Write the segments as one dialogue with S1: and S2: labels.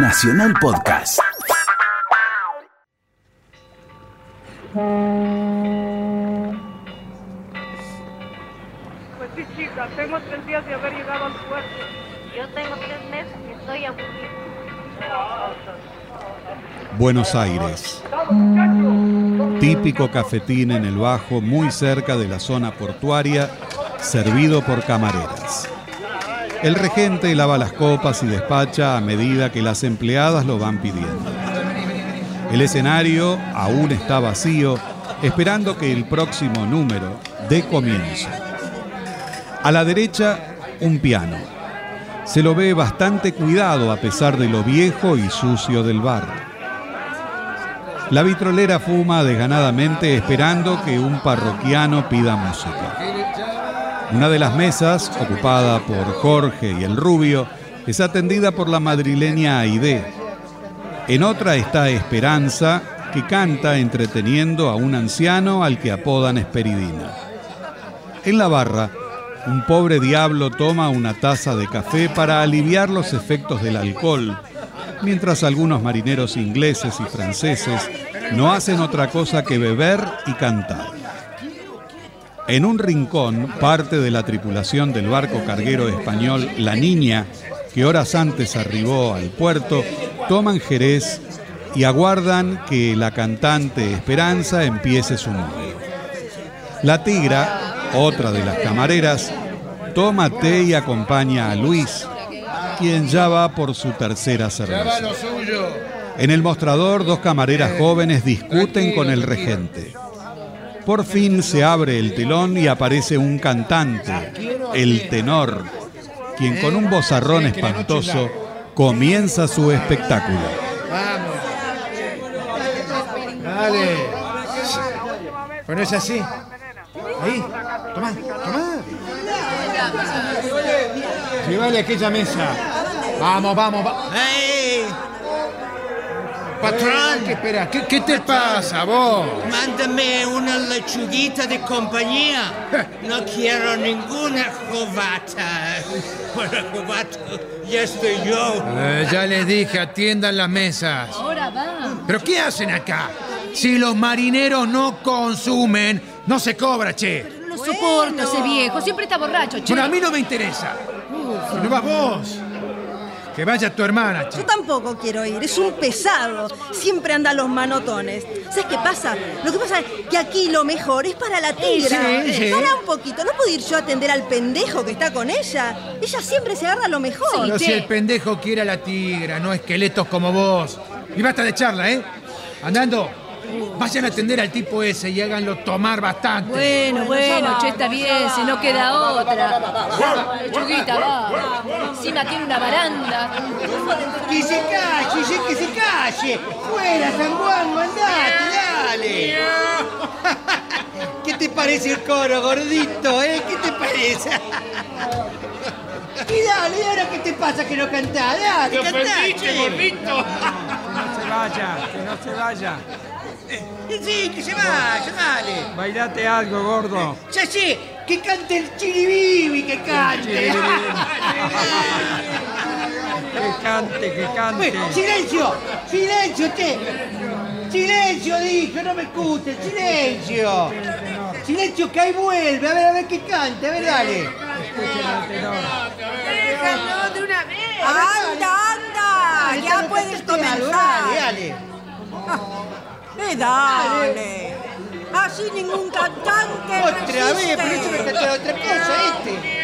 S1: Nacional Podcast.
S2: Pues sí, chica, tengo tres días de haber llegado al puerto.
S3: Yo tengo tres meses y estoy aburrido.
S4: Buenos Aires. Típico cafetín en el Bajo, muy cerca de la zona portuaria, servido por camareras. El regente lava las copas y despacha a medida que las empleadas lo van pidiendo. El escenario aún está vacío, esperando que el próximo número dé comienzo. A la derecha, un piano. Se lo ve bastante cuidado a pesar de lo viejo y sucio del bar. La vitrolera fuma desganadamente esperando que un parroquiano pida música. Una de las mesas, ocupada por Jorge y el rubio, es atendida por la madrileña Aide. En otra está Esperanza, que canta entreteniendo a un anciano al que apodan Esperidina. En la barra, un pobre diablo toma una taza de café para aliviar los efectos del alcohol, mientras algunos marineros ingleses y franceses no hacen otra cosa que beber y cantar. En un rincón, parte de la tripulación del barco carguero español La Niña, que horas antes arribó al puerto, toman jerez y aguardan que la cantante Esperanza empiece su móvil. La tigra, otra de las camareras, toma té y acompaña a Luis, quien ya va por su tercera cerveza. En el mostrador, dos camareras jóvenes discuten con el regente. Por fin se abre el telón y aparece un cantante, el tenor, quien con un bozarrón espantoso comienza su espectáculo.
S5: Vamos. Dale. Bueno, es así. Ahí. Tomá, tomá. Llévale aquella mesa. Vamos, vamos, vamos.
S6: Patrón,
S5: ¿Qué espera? ¿Qué, qué te pasa, vos?
S6: mándame una lechuguita de compañía. No quiero ninguna jovata. Para jovato ya estoy yo.
S5: Eh, ya les dije, atiendan las mesas.
S7: Ahora va.
S5: ¿Pero qué hacen acá? Si los marineros no consumen, no se cobra, che.
S7: No soporto ese viejo. Siempre está borracho, che.
S5: Bueno, a mí no me interesa. Si no vas vos. Que vaya tu hermana, che.
S8: Yo tampoco quiero ir, es un pesado. Siempre anda a los manotones. ¿Sabes qué pasa? Lo que pasa es que aquí lo mejor es para la tigra.
S5: Sí, sí.
S8: Para un poquito, ¿no puedo ir yo a atender al pendejo que está con ella? Ella siempre se agarra lo mejor.
S5: Pero
S7: Sí,
S5: si
S7: che.
S5: el pendejo quiere a la tigra, no esqueletos como vos. Y basta de charla, ¿eh? Andando, vayan a atender al tipo ese y háganlo tomar bastante.
S7: Bueno, bueno, che, está bien, si no queda otra. Lechuguita, va. Encima tiene una baranda.
S6: Que se calle, que se calle. Fuera, San Juan, mandate, dale. ¿Qué te parece el coro, gordito, eh? ¿Qué te parece? Y dale, ¿y ahora qué te pasa que no cantás? Dale,
S9: ¡Lo
S6: cantate.
S9: perdiste, gordito!
S10: No se vaya, que no se vaya.
S6: Sí, que se vaya, dale.
S10: Bailate algo, gordo.
S6: Ya sé, que cante el chiribibi, que cante.
S10: Que cante, que cante.
S6: Bueno, silencio, silencio, che. Silencio, dije, no me escuchen, silencio. Silencio, que ahí vuelve, a ver, a ver qué canta, a ver, dale.
S10: Escuchen al tenor.
S3: Déjalo de una vez.
S8: ¡Anda, anda! Ya puedes
S6: Dale,
S8: comenzar.
S6: dale.
S8: Eh, dale. Así ningún cantante
S6: Otra vez, pero eso me
S8: resiste.
S6: cantaba otra cosa, este.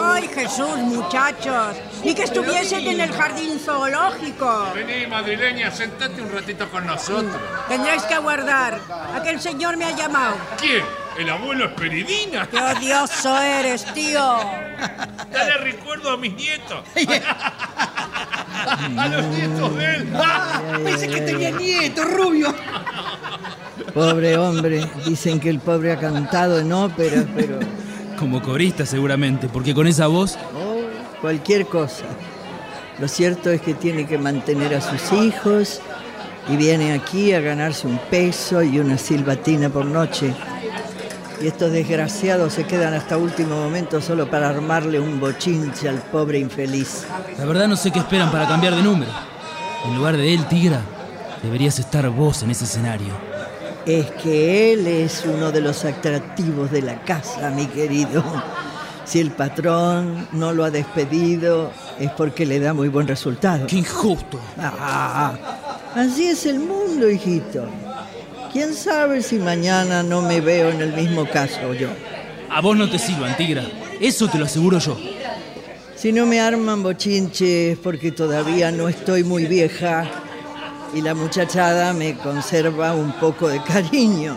S8: Ay, Jesús, muchachos. Ni que estuviesen en el jardín zoológico.
S9: Vení, madrileña, sentate un ratito con nosotros.
S8: Tendréis que aguardar. Aquel señor me ha llamado.
S9: ¿Quién? ¿El abuelo Esperidina?
S8: ¡Qué odioso eres, tío!
S9: Dale recuerdo a mis nietos. a los nietos de él.
S6: Pensé que tenía nieto, rubio.
S11: Pobre hombre, dicen que el pobre ha cantado en óperas, pero
S12: Como corista seguramente, porque con esa voz...
S11: oh, cualquier cosa. Lo cierto es que tiene que mantener a sus hijos y viene aquí a ganarse un peso y una silbatina por noche. Y estos desgraciados se quedan hasta último momento solo para armarle un bochinche al pobre infeliz.
S12: La verdad no sé qué esperan para cambiar de número. En lugar de él, Tigra, deberías estar vos en ese escenario.
S11: Es que él es uno de los atractivos de la casa, mi querido. Si el patrón no lo ha despedido, es porque le da muy buen resultado.
S12: ¡Qué injusto!
S11: Ah, así es el mundo, hijito. ¿Quién sabe si mañana no me veo en el mismo caso yo?
S12: A vos no te sirvan, Tigra. Eso te lo aseguro yo.
S11: Si no me arman bochinches porque todavía no estoy muy vieja y la muchachada me conserva un poco de cariño.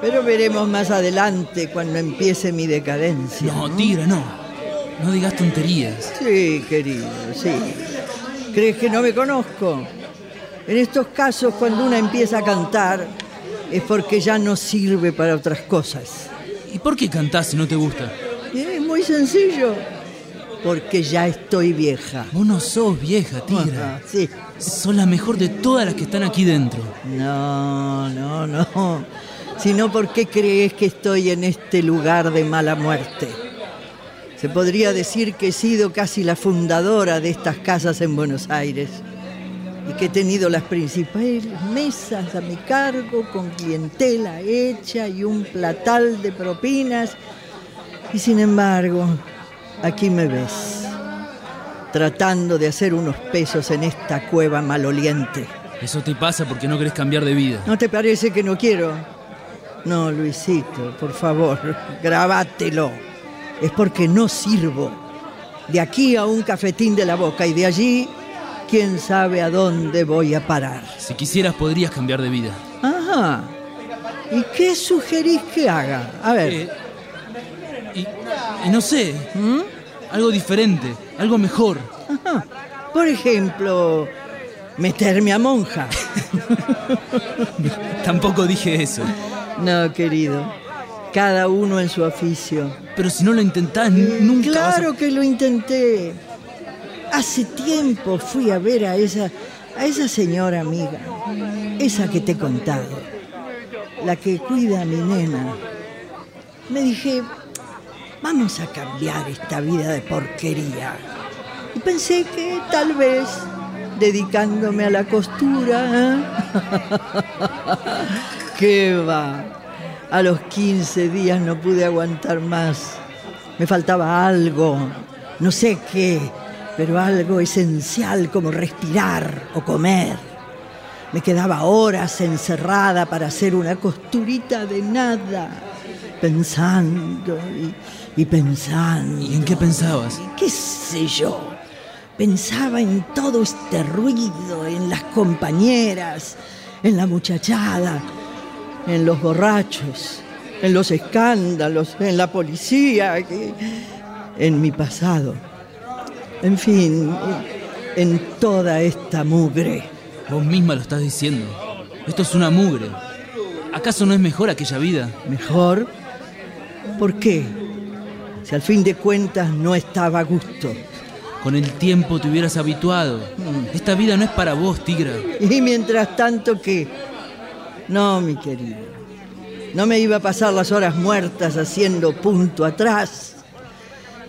S11: Pero veremos más adelante cuando empiece mi decadencia.
S12: No, Tigra, no. No digas tonterías.
S11: Sí, querido, sí. ¿Crees que no me conozco? En estos casos, cuando una empieza a cantar, es porque ya no sirve para otras cosas.
S12: ¿Y por qué cantás si no te gusta?
S11: Es muy sencillo. Porque ya estoy vieja.
S12: Vos no sos vieja, Tigra.
S11: Ajá, sí.
S12: Sos la mejor de todas las que están aquí dentro.
S11: No, no, no. Sino porque crees que estoy en este lugar de mala muerte. Se podría decir que he sido casi la fundadora de estas casas en Buenos Aires y que he tenido las principales mesas a mi cargo con clientela hecha y un platal de propinas. Y sin embargo, aquí me ves, tratando de hacer unos pesos en esta cueva maloliente.
S12: Eso te pasa porque no querés cambiar de vida.
S11: ¿No te parece que no quiero? No, Luisito, por favor, grabátelo. Es porque no sirvo. De aquí a un cafetín de la boca y de allí, quién sabe a dónde voy a parar.
S12: Si quisieras, podrías cambiar de vida.
S11: Ajá. ¿Y qué sugerís que haga? A ver.
S12: Eh, y, y no sé, algo diferente, algo mejor.
S11: Ajá. Por ejemplo, meterme a monja.
S12: Tampoco dije eso.
S11: No, querido. Cada uno en su oficio.
S12: Pero si no lo intentás, nunca vas a-
S11: Claro que lo intenté. Hace tiempo fui a ver a esa, a esa señora amiga, esa que te he contado, la que cuida a mi nena. Me dije, vamos a cambiar esta vida de porquería. Y pensé que tal vez dedicándome a la costura. ¿Qué va? A los 15 días no pude aguantar más. Me faltaba algo, no sé qué, pero algo esencial como respirar o comer. Me quedaba horas encerrada para hacer una costurita de nada, pensando y, y pensando.
S12: ¿Y en qué pensabas?
S11: ¿Qué sé yo? Pensaba en todo este ruido, en las compañeras, en la muchachada, en los borrachos, en los escándalos, en la policía, en mi pasado. En fin, en toda esta mugre.
S12: Vos misma lo estás diciendo. Esto es una mugre. ¿Acaso no es mejor aquella vida?
S11: ¿Mejor? ¿Por qué? Si al fin de cuentas no estaba a gusto.
S12: Con el tiempo te hubieras habituado. Esta vida no es para vos, Tigra.
S11: Y mientras tanto, ¿qué? No, mi querido. No me iba a pasar las horas muertas haciendo punto atrás.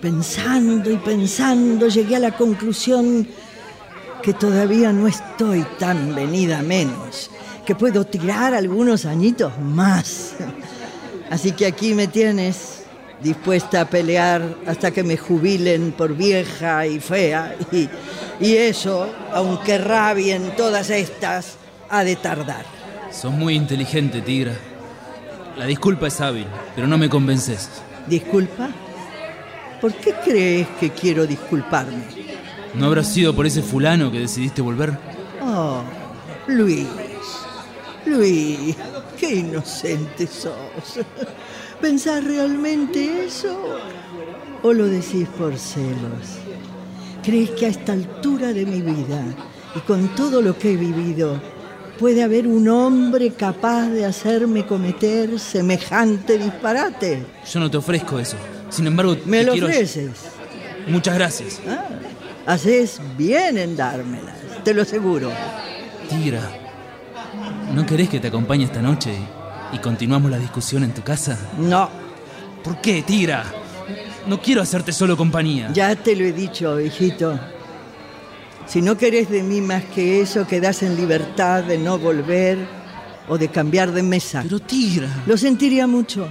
S11: Pensando y pensando, llegué a la conclusión que todavía no estoy tan venida menos, que puedo tirar algunos añitos más. Así que aquí me tienes, dispuesta a pelear hasta que me jubilen por vieja y fea. Y, y eso, aunque rabien todas estas, ha de tardar.
S12: Sos muy inteligente, Tigra. La disculpa es hábil, pero no me convences.
S11: ¿Disculpa? ¿Por qué crees que quiero disculparme?
S12: ¿No habrá sido por ese fulano que decidiste volver?
S11: Oh, Luis, Luis, qué inocente sos. ¿Pensás realmente eso? ¿O lo decís por celos? ¿Crees que a esta altura de mi vida y con todo lo que he vivido puede haber un hombre capaz de hacerme cometer semejante disparate?
S12: Yo no te ofrezco eso. Sin embargo,
S11: ¿Me
S12: te
S11: lo
S12: quiero...
S11: ofreces?
S12: Muchas gracias.
S11: Ah, haces bien en dármelas, te lo aseguro.
S12: Tigra, ¿no querés que te acompañe esta noche y continuamos la discusión en tu casa?
S11: No,
S12: ¿Por qué, Tigra? No quiero hacerte solo compañía.
S11: ya te lo he dicho, hijito. Si no querés de mí más que eso, quedás en libertad de no volver o de cambiar de mesa.
S12: Pero tigra.
S11: Lo sentiría mucho,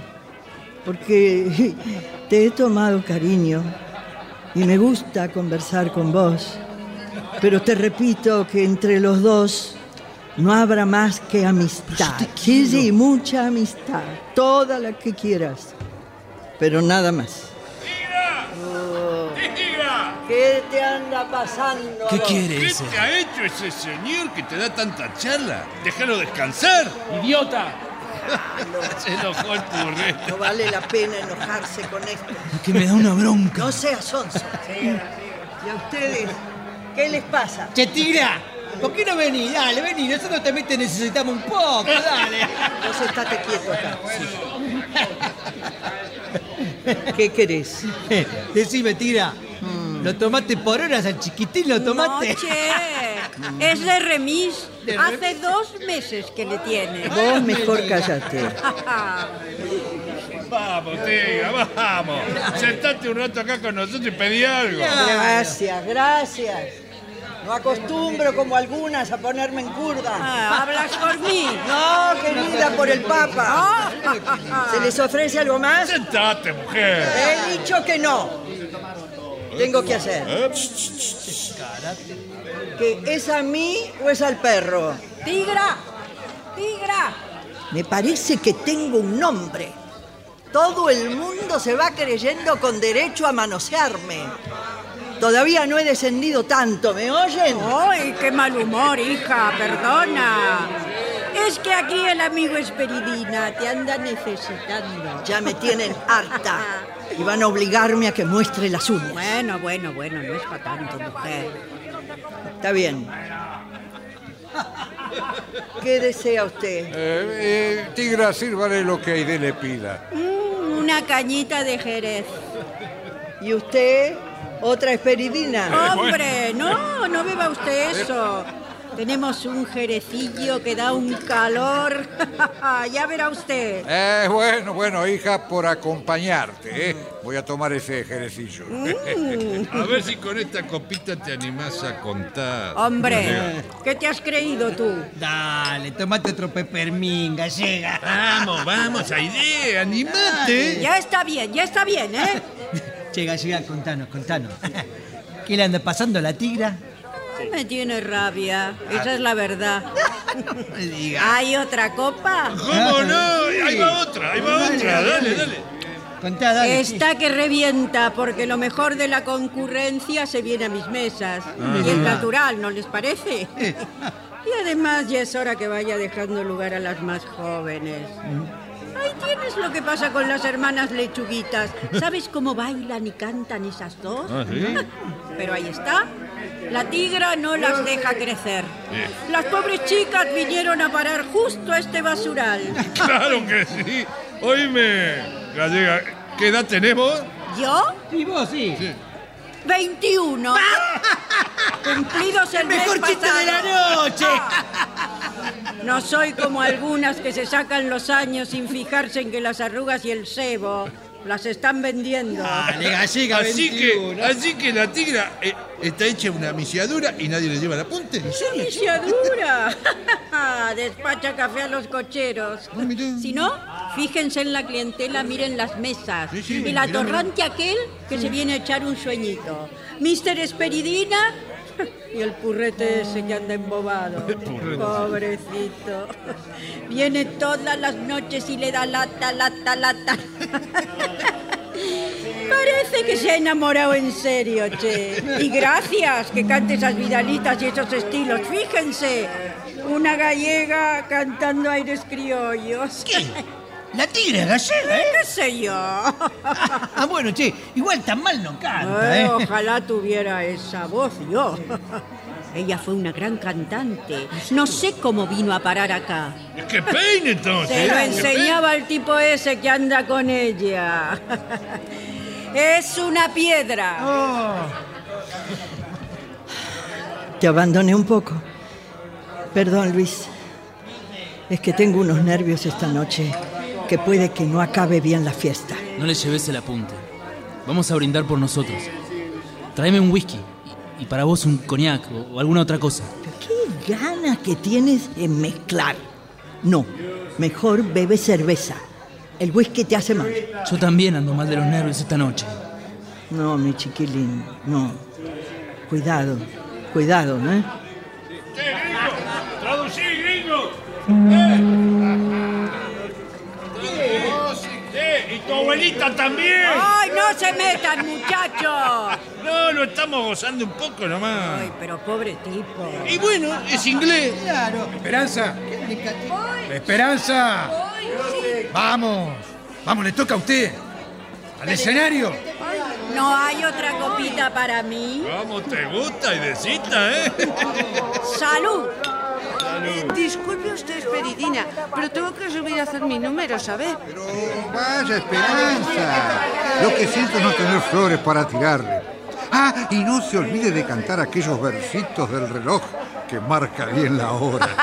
S11: porque te he tomado cariño y me gusta conversar con vos. Pero te repito que entre los dos no habrá más que amistad. Sí, sí, mucha amistad, toda la que quieras, pero nada más. ¿Qué te anda pasando?
S12: ¿Qué quiere
S9: ¿Qué
S12: ese?
S9: te ha hecho ese señor que te da tanta charla? Déjalo descansar.
S12: ¡Idiota!
S9: Se enojó el purre.
S11: No vale la pena enojarse con esto.
S12: Que me da una bronca.
S11: No seas sonso. ¿Y a ustedes qué les pasa?
S6: Che, Tigra, ¿por qué no venís? Dale, vení, nosotros también te necesitamos un poco, dale.
S11: Vos estate quieto acá. ¿Qué querés?
S6: Decime, Tigra, ¿lo tomaste por horas al chiquitín? ¿Lo tomaste?
S1: No, che, es de remis. Hace dos meses que le tiene.
S11: Vos mejor cállate.
S9: Vamos, Tigra, vamos. Sentate un rato acá con nosotros y pedí algo.
S11: Gracias, gracias. No acostumbro como algunas a ponerme en curda.
S1: Ah, ¿Hablas por mí?
S11: No, querida, por el Papa. ¿Se les ofrece algo más?
S9: Sentate, mujer.
S11: He dicho que no. Tengo que hacer.
S9: ¿Eh?
S11: ¿Que es a mí o es al perro?
S1: ¡Tigra! ¡Tigra!
S11: Me parece que tengo un nombre. Todo el mundo se va creyendo con derecho a manosearme. Todavía no he descendido tanto, ¿me oyen?
S1: ¡Ay, qué mal humor, hija! Perdona. Es que aquí el amigo Esperidina te anda necesitando.
S11: Ya me tienen harta y van a obligarme a que muestre las uñas.
S1: Bueno, bueno, bueno, no es para tanto, mujer.
S11: Está bien. ¿Qué desea usted?
S13: Eh, eh, tigra, sírvale lo que Aide le pida.
S1: Mm, una cañita de Jerez.
S11: ¿Y usted? ¿Otra esperidina?
S1: Hombre, no, no beba usted eso. Tenemos un jerecillo que da un calor. ya verá usted.
S13: Eh, bueno, bueno, hija, por acompañarte, ¿eh? Voy a tomar ese jerecillo.
S9: A ver si con esta copita te animás a contar.
S1: Hombre, ¿qué te has creído tú?
S6: Dale, tomate otro pepermín, gallega.
S9: Vamos, vamos, Aide, animate.
S1: Ya está bien, ya está bien, ¿eh?
S6: Che, gallega, contanos, contanos. ¿Qué le anda pasando a la tigra?
S1: Me tiene rabia, esa es la verdad.
S6: No me diga.
S1: ¿Hay otra copa?
S9: ¿Cómo no? Ahí va otra, ahí va otra. Dale, dale.
S6: Contá, dale.
S1: Está que revienta, porque lo mejor de la concurrencia se viene a mis mesas. Y es natural, ¿no les parece? Y además ya es hora que vaya dejando lugar a las más jóvenes. Ahí tienes lo que pasa con las hermanas lechuguitas. ¿Sabes cómo bailan y cantan esas dos?
S9: ¿Ah, sí?
S1: Pero ahí está. La tigra no las deja crecer.
S9: Bien.
S1: Las pobres chicas vinieron a parar justo a este basural.
S9: Claro que sí. Oíme, gallega, ¿qué edad tenemos?
S1: ¿Yo?
S6: ¿Y vos sí?
S1: 21. Cumplidos el,
S6: Mejor
S1: mes
S6: chiste de la
S1: pasado.
S6: noche.
S1: No soy como algunas que se sacan los años sin fijarse en que las arrugas y el sebo las están vendiendo.
S6: Gallega,
S9: Así
S6: 21.
S9: que, así que la tigra eh, está hecha una misiadura y nadie le lleva el apunte. ¿En serio?
S1: ¡Iniciadura! Despacha café a los cocheros.
S9: Ah.
S1: Si no, fíjense en la clientela, miren las mesas.
S9: Sí, sí,
S1: El
S9: mirá,
S1: atorrante aquel que se viene a echar un sueñito. Mister Esperidina y el purrete ese que anda embobado. Pobrecito. Viene todas las noches y le da lata, lata, lata. Parece que se ha enamorado en serio, che. Y gracias que cante esas vidalitas y esos estilos. Fíjense, una gallega cantando aires criollos.
S6: ¿Qué? La tigra gallega, ¿eh?
S1: ¿Qué sé yo?
S6: Ah, bueno, che, igual tan mal no canta,
S1: Eh,
S6: ¿eh?
S1: ojalá tuviera esa voz yo. Ella fue una gran cantante. No sé cómo vino a parar acá.
S9: ¡Que peine entonces!
S1: Se lo enseñaba el tipo ese que anda con ella. Es una piedra.
S6: Oh.
S11: Te abandoné un poco. Perdón, Luis. Es que tengo unos nervios esta noche que puede que no acabe bien la fiesta.
S12: No le lleves el apunte. Vamos a brindar por nosotros. Tráeme un whisky y, para vos un coñac o, o alguna otra cosa.
S11: ¿Qué ganas que tienes en mezclar? No, mejor bebe cerveza. El whisky te hace mal.
S12: Yo también ando mal de los nervios esta noche.
S11: No, mi chiquilín, no. Cuidado, cuidado, ¿eh?
S9: ¡Traducí, gringo! ¡Eh! Abuelita también!
S1: ¡Ay, no se metan, muchachos!
S9: No, lo estamos gozando un poco nomás.
S1: Ay, pero pobre tipo.
S9: Y bueno, es inglés.
S6: Claro.
S5: Esperanza. Esperanza. Vamos. Vamos, le toca a usted. Al escenario.
S1: ¿No hay otra copita para mí?
S9: ¿Cómo te gusta, Idesita, eh?
S1: ¡Salud!
S14: Eh, disculpe usted, Esperidina, pero tengo que subir a hacer mi número, ¿sabe?
S13: Vaya esperanza. Lo que siento es no tener flores para tirarle. Ah, y no se olvide de cantar aquellos versitos del reloj que marca bien la hora.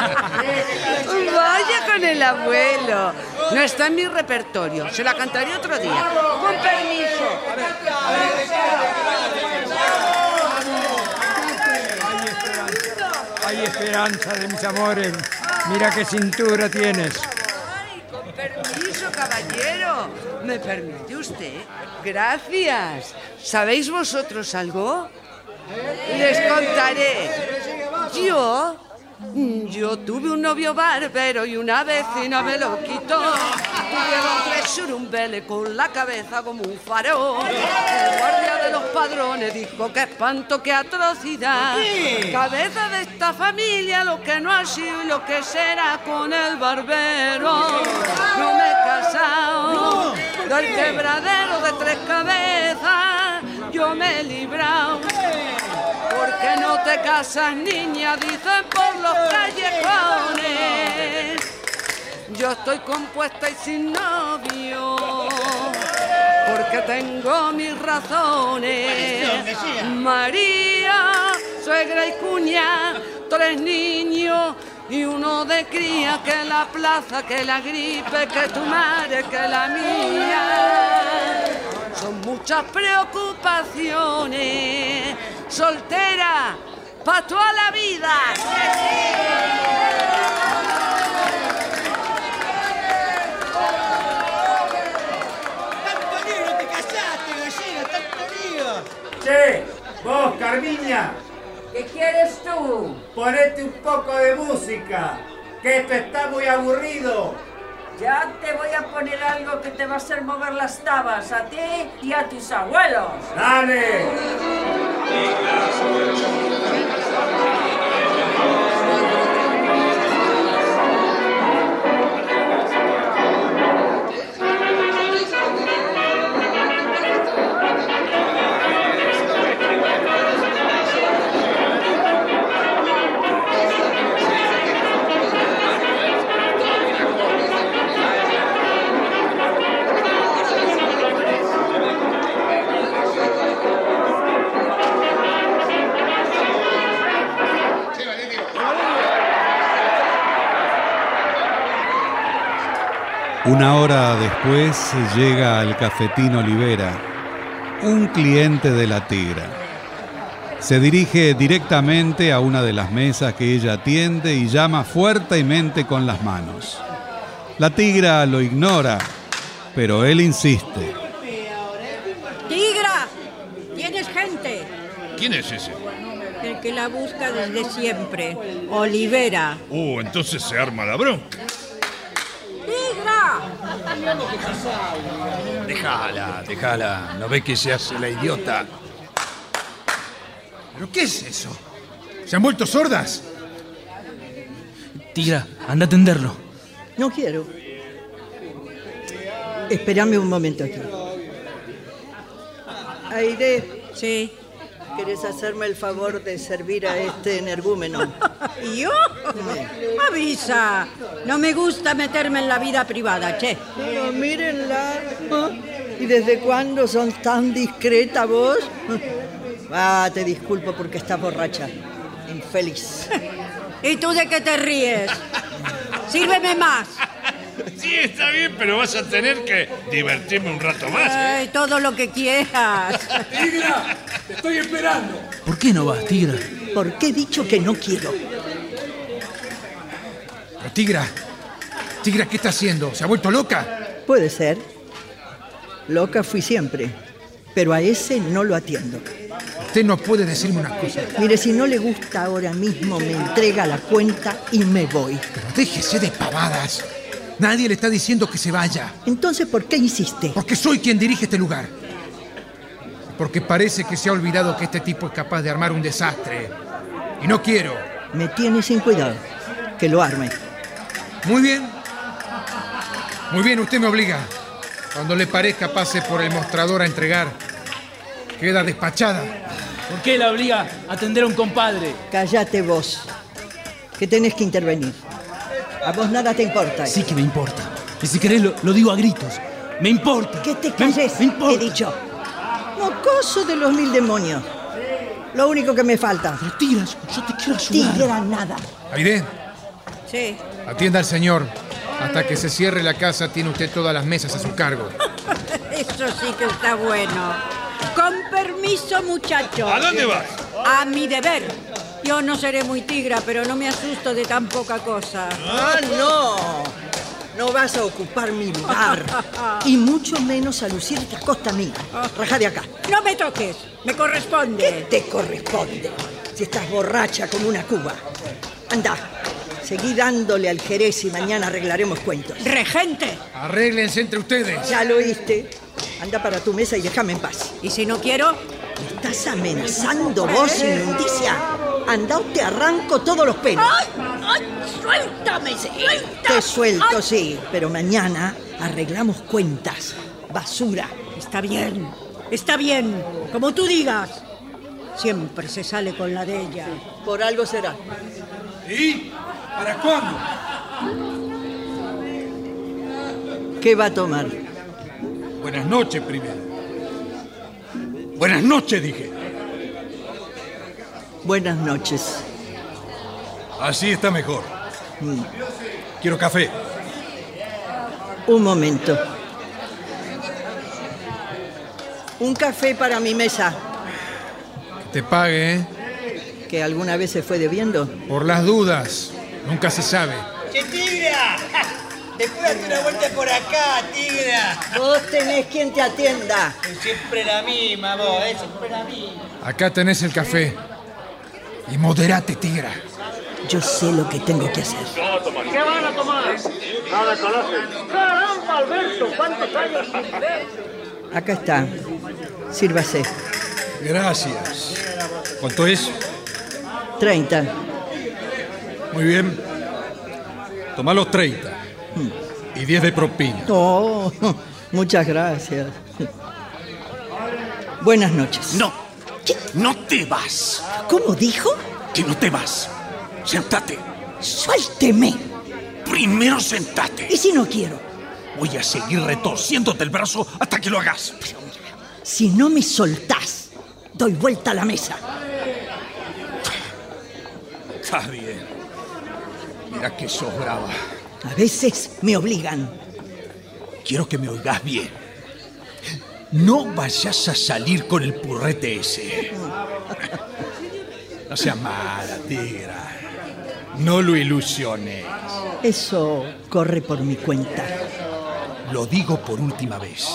S14: Vaya con el abuelo. No está en mi repertorio. Se la cantaré otro día. Con permiso.
S10: Esperanza de mis amores. Mira qué cintura tienes.
S14: Con permiso, caballero. ¿Me permite usted? Gracias. ¿Sabéis vosotros algo? Les contaré. Yo, yo tuve un novio barbero y una vecina me lo quitó. Tuvieron tres surumbeles con la cabeza como un farol. El guardia de los padrones dijo que espanto, que atrocidad. Cabeza de esta familia, lo que no ha sido y lo que será con el barbero. No me he casado del quebradero de tres cabezas. Yo me he librado. ¿Por qué no te casas, niña? Dicen por los callejones. Yo estoy compuesta y sin novio. Porque tengo mis razones. María, suegra y cuña, tres niños y uno de cría que la plaza, que la gripe, que tu madre, que la mía. Son muchas preocupaciones. Soltera, pa' toda la vida.
S6: ¡Tanto te casaste, gallina! ¡Tanto lío!
S15: Che, vos, Carmiña,
S16: ¿Qué quieres tú?
S15: ponete un poco de música, que esto está muy aburrido.
S16: Ya te voy a poner algo que te va a hacer mover las tabas a ti y a tus abuelos.
S15: ¡Dale! Thank you.
S4: Una hora después llega al cafetín Olivera, un cliente de la Tigra. Se dirige directamente a una de las mesas que ella atiende y llama fuertemente con las manos. La Tigra lo ignora, pero él insiste.
S1: ¡Tigra! ¿Tienes gente?
S9: ¿Quién es ese?
S1: El que la busca desde siempre. Olivera.
S9: Uh, entonces se arma la bronca.
S5: Déjala, déjala. ¿No ves que se hace la idiota? ¿Pero qué es eso? ¿Se han vuelto sordas?
S12: Tigra, anda a atenderlo.
S11: No quiero. Espérame un momento aquí. Aide.
S1: Sí.
S11: ¿Querés hacerme el favor de servir a este energúmeno?
S1: ¿Yo? Avisa. No me gusta meterme en la vida privada, che.
S11: Pero mírenla. ¿Y desde cuándo son tan discreta vos? Ah, te disculpo porque estás borracha. Infeliz.
S1: ¿Y tú de qué te ríes? Sírveme más.
S9: Sí, está bien, pero vas a tener que divertirme un rato más. ¿eh?
S1: Ay, todo lo que quieras.
S10: ¡Tigra! ¡Te estoy esperando!
S12: ¿Por qué no vas, Tigra?
S8: Porque he dicho que no quiero.
S5: Pero Tigra, Tigra, ¿qué está haciendo? ¿Se ha vuelto loca?
S11: Puede ser. Loca fui siempre, pero a ese no lo atiendo.
S5: Usted no puede decirme unas cosas.
S11: Mire, si no le gusta ahora mismo, me entrega la cuenta y me voy.
S5: Pero déjese de pavadas. Nadie le está diciendo que se vaya.
S11: Entonces, ¿por qué insiste?
S5: Porque soy quien dirige este lugar. Porque parece que se ha olvidado que este tipo es capaz de armar un desastre. Y no quiero.
S11: Me tiene sin cuidado. Que lo arme.
S5: Muy bien. Muy bien, usted me obliga. Cuando le parezca pase por el mostrador a entregar. Queda despachada.
S12: ¿Por qué la obliga a atender a un compadre?
S11: Cállate vos. Que tenés que intervenir. A vos nada te importa.
S12: Sí que me importa. Y si querés lo, lo digo a gritos. Me importa.
S11: Que te
S12: Me-
S11: calles,
S12: me importa.
S11: he dicho. Mocoso de los mil demonios. Lo único que me falta.
S12: Pero tiras, yo te quiero ayudar.
S11: Tigra nada.
S5: Aide,
S1: Sí.
S5: atienda al señor. Hasta que se cierre la casa tiene usted todas las mesas a su cargo.
S1: Eso sí que está bueno. Con permiso, muchachos.
S9: ¿A dónde vas?
S1: A mi deber. Yo no seré muy tigra, pero no me asusto de tan poca cosa.
S11: Ah, no. No vas a ocupar mi lugar. Y mucho menos a lucirte a costa mía. Raja de acá.
S1: No me toques. Me corresponde.
S11: Te corresponde. Si estás borracha como una cuba. Anda. Seguí dándole al Jerez y mañana arreglaremos cuentos.
S1: Regente.
S5: Arréglense entre ustedes.
S11: Ya lo oíste. Anda para tu mesa y déjame en paz.
S1: ¿Y si no quiero?
S11: ¿Me estás amenazando vos, inmundicia? Anda o te arranco todos los pelos.
S1: ¡Ay! ¡Ay! ¡Suéltame! ¡Suéltame!
S11: Te suelto, sí, pero mañana arreglamos cuentas. Basura.
S1: Está bien. Está bien. Como tú digas. Siempre se sale con la de ella.
S11: Por algo será.
S10: ¿Y? ¿Para cuándo?
S11: ¿Qué va a tomar?
S10: Buenas noches primero. Buenas noches, dije.
S11: Buenas noches.
S10: Así está mejor.
S11: Mm,
S10: Quiero café.
S11: Un momento. Un café para mi mesa,
S5: Que te pague, ¿eh?
S11: que alguna vez se fue debiendo.
S5: Por las dudas. Nunca se sabe.
S6: ¡Che, tigra! Después date una vuelta por acá, tigra.
S11: Vos tenés quien te atienda.
S6: Siempre la misma, vos, ¿eh? Siempre la misma.
S5: Acá tenés el café. Y moderate, tigra.
S11: Yo sé lo que tengo que hacer.
S2: ¿Qué van a tomar? Nada conocen. ¡Caramba, Alberto! ¿Cuántos años?
S11: Acá está. Sírvase.
S10: Gracias. ¿Cuánto es?
S11: 30.
S10: Muy bien. Toma los 30. Y 10 de propina.
S11: Oh, muchas gracias. Buenas noches.
S17: No, no te vas.
S11: ¿Cómo dijo?
S17: Que no te vas. Sentate.
S11: Suélteme.
S17: Primero sentate.
S11: ¿Y si no quiero?
S17: Voy a seguir retorciéndote el brazo hasta que lo hagas.
S11: Si no me soltás, doy vuelta a la mesa.
S17: Está bien. Mira que sos brava.
S11: A veces me obligan.
S17: Quiero que me oigas bien. No vayas a salir con el purrete ese. No seas mala, tigra. No lo ilusiones.
S11: Eso corre por mi cuenta.
S17: Lo digo por última vez.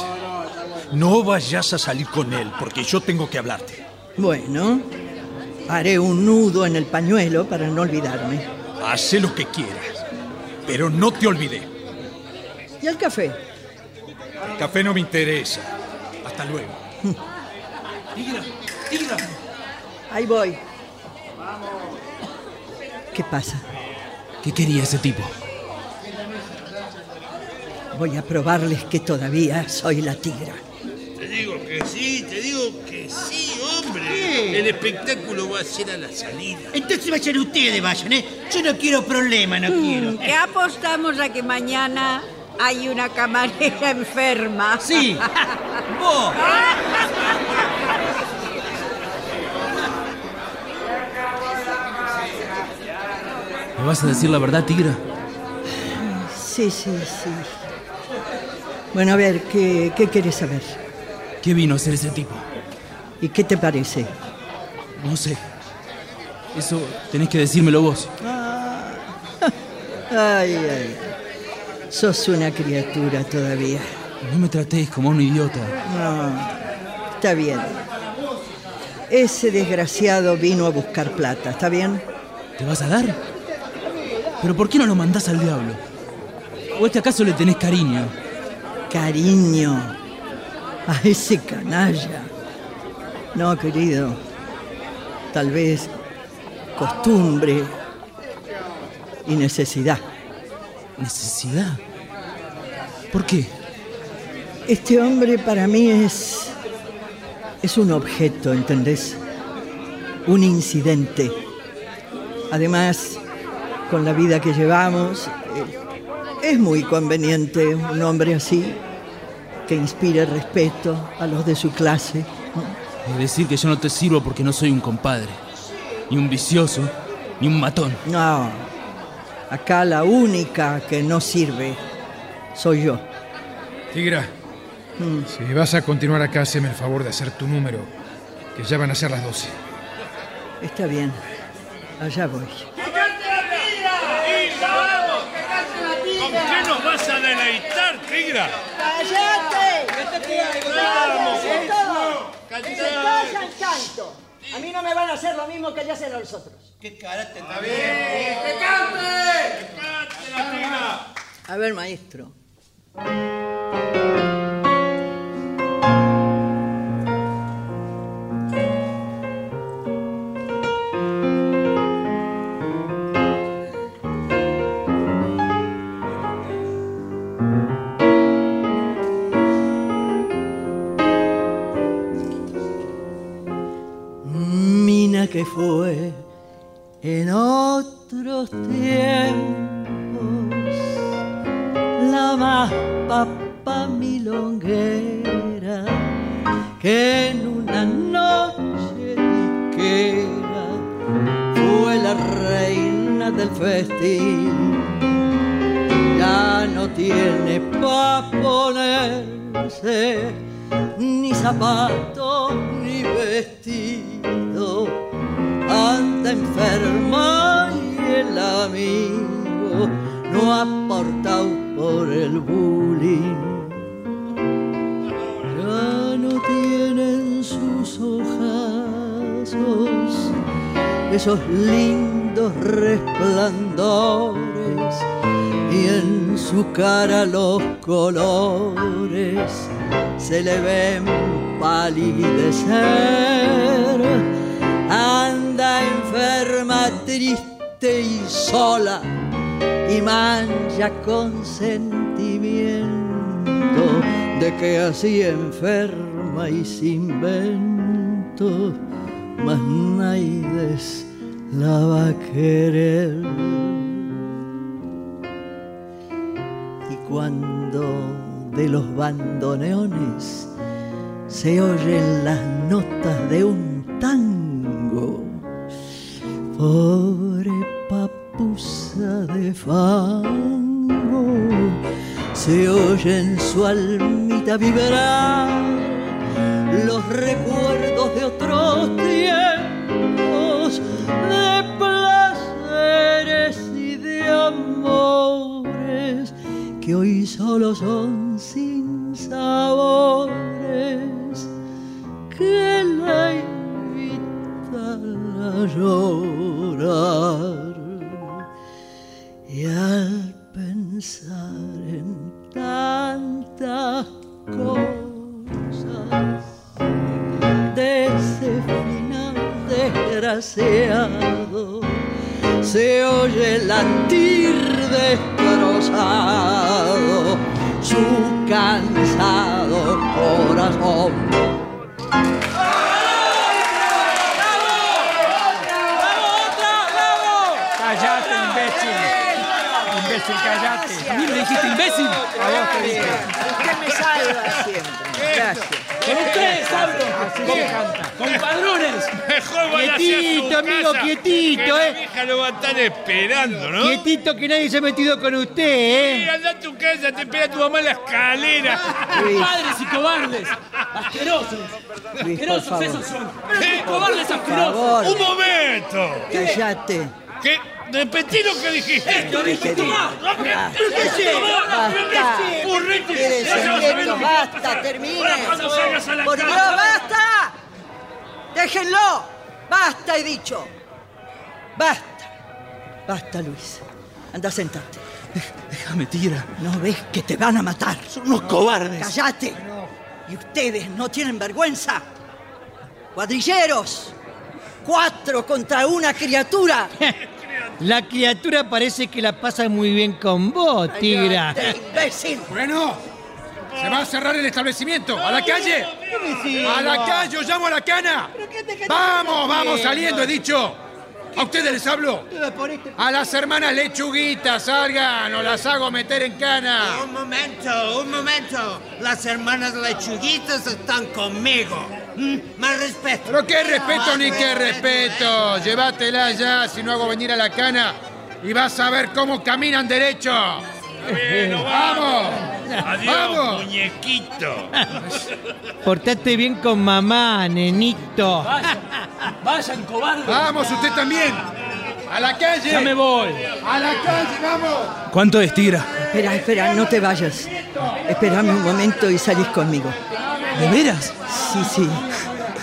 S17: No vayas a salir con él porque yo tengo que hablarte.
S11: Bueno, haré un nudo en el pañuelo para no olvidarme.
S17: Hace lo que quieras, pero no te olvidé.
S11: ¿Y el café?
S10: El café no me interesa. Hasta luego.
S17: Tigra, tigra.
S11: Ahí voy. ¿Qué pasa?
S12: ¿Qué quería ese tipo?
S11: Voy a probarles que todavía soy la tigra.
S9: Te digo que sí, te digo que sí, hombre. El espectáculo va a ser a la salida.
S6: Entonces vayan ustedes, vayan, ¿eh? Yo no quiero problema, no quiero.
S1: ¿Qué apostamos a que mañana hay una camarera enferma?
S6: Sí. Vos.
S12: ¿Me vas a decir la verdad, Tigra?
S11: sí, sí, sí. Bueno, a ver, ¿qué, qué quieres saber?
S12: ¿Qué vino a hacer ese tipo?
S11: ¿Y qué te parece?
S12: No sé. Eso tenés que decírmelo vos.
S11: Ay, ay. Sos una criatura todavía.
S12: No me tratéis como un idiota.
S11: No, está bien. Ese desgraciado vino a buscar plata, ¿está bien?
S12: ¿Te vas a dar? ¿Pero por qué no lo mandás al diablo? ¿O es que acaso le tenés cariño?
S11: Cariño a ese canalla. No, querido. Tal vez costumbre y necesidad.
S12: ¿Necesidad? ¿Por qué?
S11: Este hombre para mí es. es un objeto, ¿entendés? Un incidente. Además, con la vida que llevamos, eh, es muy conveniente un hombre así, que inspire respeto a los de su clase.
S12: Es decir, que yo no te sirvo porque no soy un compadre, ni un vicioso, ni un matón.
S11: No, acá la única que no sirve soy yo.
S5: Tigra, si vas a continuar acá, haceme el favor de hacer tu número, que ya van a ser las 12.
S11: Está bien, allá voy.
S9: ¿Con qué nos vas a deleitar, tigra?
S8: ¡Cállate!
S9: Vamos,
S8: ¡Cállate se callan tanto! A mí no me van a hacer lo mismo que le hacen a los otros.
S6: ¡Qué carácter!
S9: Está bien. ¡Que cante! ¡Que cante la tigra!
S11: A ver, maestro. Fue en otros tiempos la más papa milonguera que en una noche disquera fue la reina del festín. Ya no tiene pa' ponerse ni zapato ni vestido. Anda enferma y el amigo no ha portado por el bullying. Ya no tienen sus ojazos esos lindos resplandores y en su cara los colores se le ven palidecer. Enferma, triste y sola y mancha con sentimiento de que así enferma y sin vento, más nadie la va a querer. Y cuando de los bandoneones se oyen las notas de un tango, pobre papusa de fango, se oye en su almita vibrar los recuerdos de otros tiempos, de placeres y de amores que hoy solo son sin sabores que la llorar. Y al pensar en tantas cosas de ese final desgraciado, se oye latir destrozado su cansado corazón.
S6: Imbécil! Callate.
S12: ¿A mí me dijiste imbécil?
S6: A vos te dije.
S11: Usted me salva siempre. Gracias.
S12: ¡Con ustedes hablo!
S6: Así se canta.
S12: ¡Con padrones!
S9: Mejor vaya a
S6: Quietito, amigo,
S9: casa,
S6: quietito,
S9: que la
S6: eh.
S9: vieja lo va a estar esperando, ¿no?
S6: Quietito que nadie se ha metido con usted,
S9: Sí,
S6: ¿eh?
S9: anda a tu casa, te espera tu mamá en la escalera.
S12: ¡Padres y cobardes! ¡Asquerosos!
S11: Luis, por
S12: ¡Asquerosos
S11: favor.
S12: esos son! ¡Pero qué cobardes asquerosos!
S11: favor.
S9: ¡Un momento!
S11: Cállate.
S9: ¿Qué? Repetí lo que dijiste.
S12: ¡Lo dije Tomás!
S11: Basta. Basta, termine. Por Dios, basta. Déjenlo. Basta, he dicho. Basta. Basta, Luis. Anda, sentate.
S12: Déjame, tira.
S11: ¿No ves que te van a matar?
S12: Son unos cobardes.
S11: ¡Cállate! ¿Y ustedes no tienen vergüenza? ¡Cuadrilleros! ¡Cuatro contra una criatura!
S6: La criatura parece que la pasa muy bien con vos, tigra.
S5: Bueno, se va a cerrar el establecimiento. ¡A la calle! ¡A la calle! ¡Os llamo a la cana! ¡Vamos, vamos saliendo, he dicho! ¿A ustedes les hablo? A las hermanas lechuguitas, salgan o las hago meter en cana.
S18: Un momento, un momento. Las hermanas lechuguitas están conmigo. Mm, Más respeto.
S5: Pero qué respeto
S18: Más
S5: ni qué respeto. Llévatela ya, si no hago venir a la cana. Y vas a ver cómo caminan derecho. ¡Vamos!
S9: Adiós,
S5: ¡Vamos!
S9: muñequito.
S6: Portate bien con mamá, nenito.
S12: ¡Vayan! ¡Vayan, cobardes!
S5: ¡Vamos, usted también! ¡A la calle!
S12: ¡Ya me voy!
S5: ¡A la calle, vamos!
S12: ¿Cuánto es, tira?
S11: Espera, espera, no te vayas. Espérame un momento y salís conmigo.
S12: ¿De veras?
S11: Sí, sí.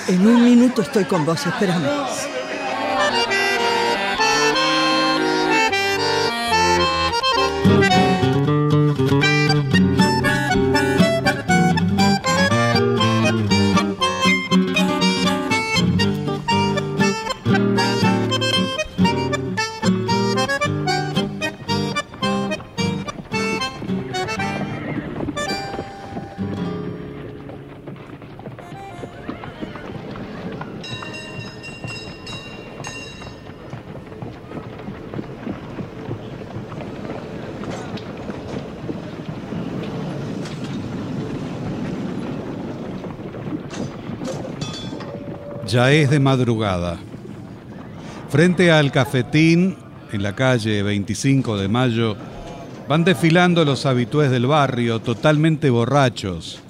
S11: En un minuto estoy con vos, espérame.
S4: Ya es de madrugada. Frente al cafetín, en la calle 25 de Mayo, van desfilando los habitués del barrio, totalmente borrachos.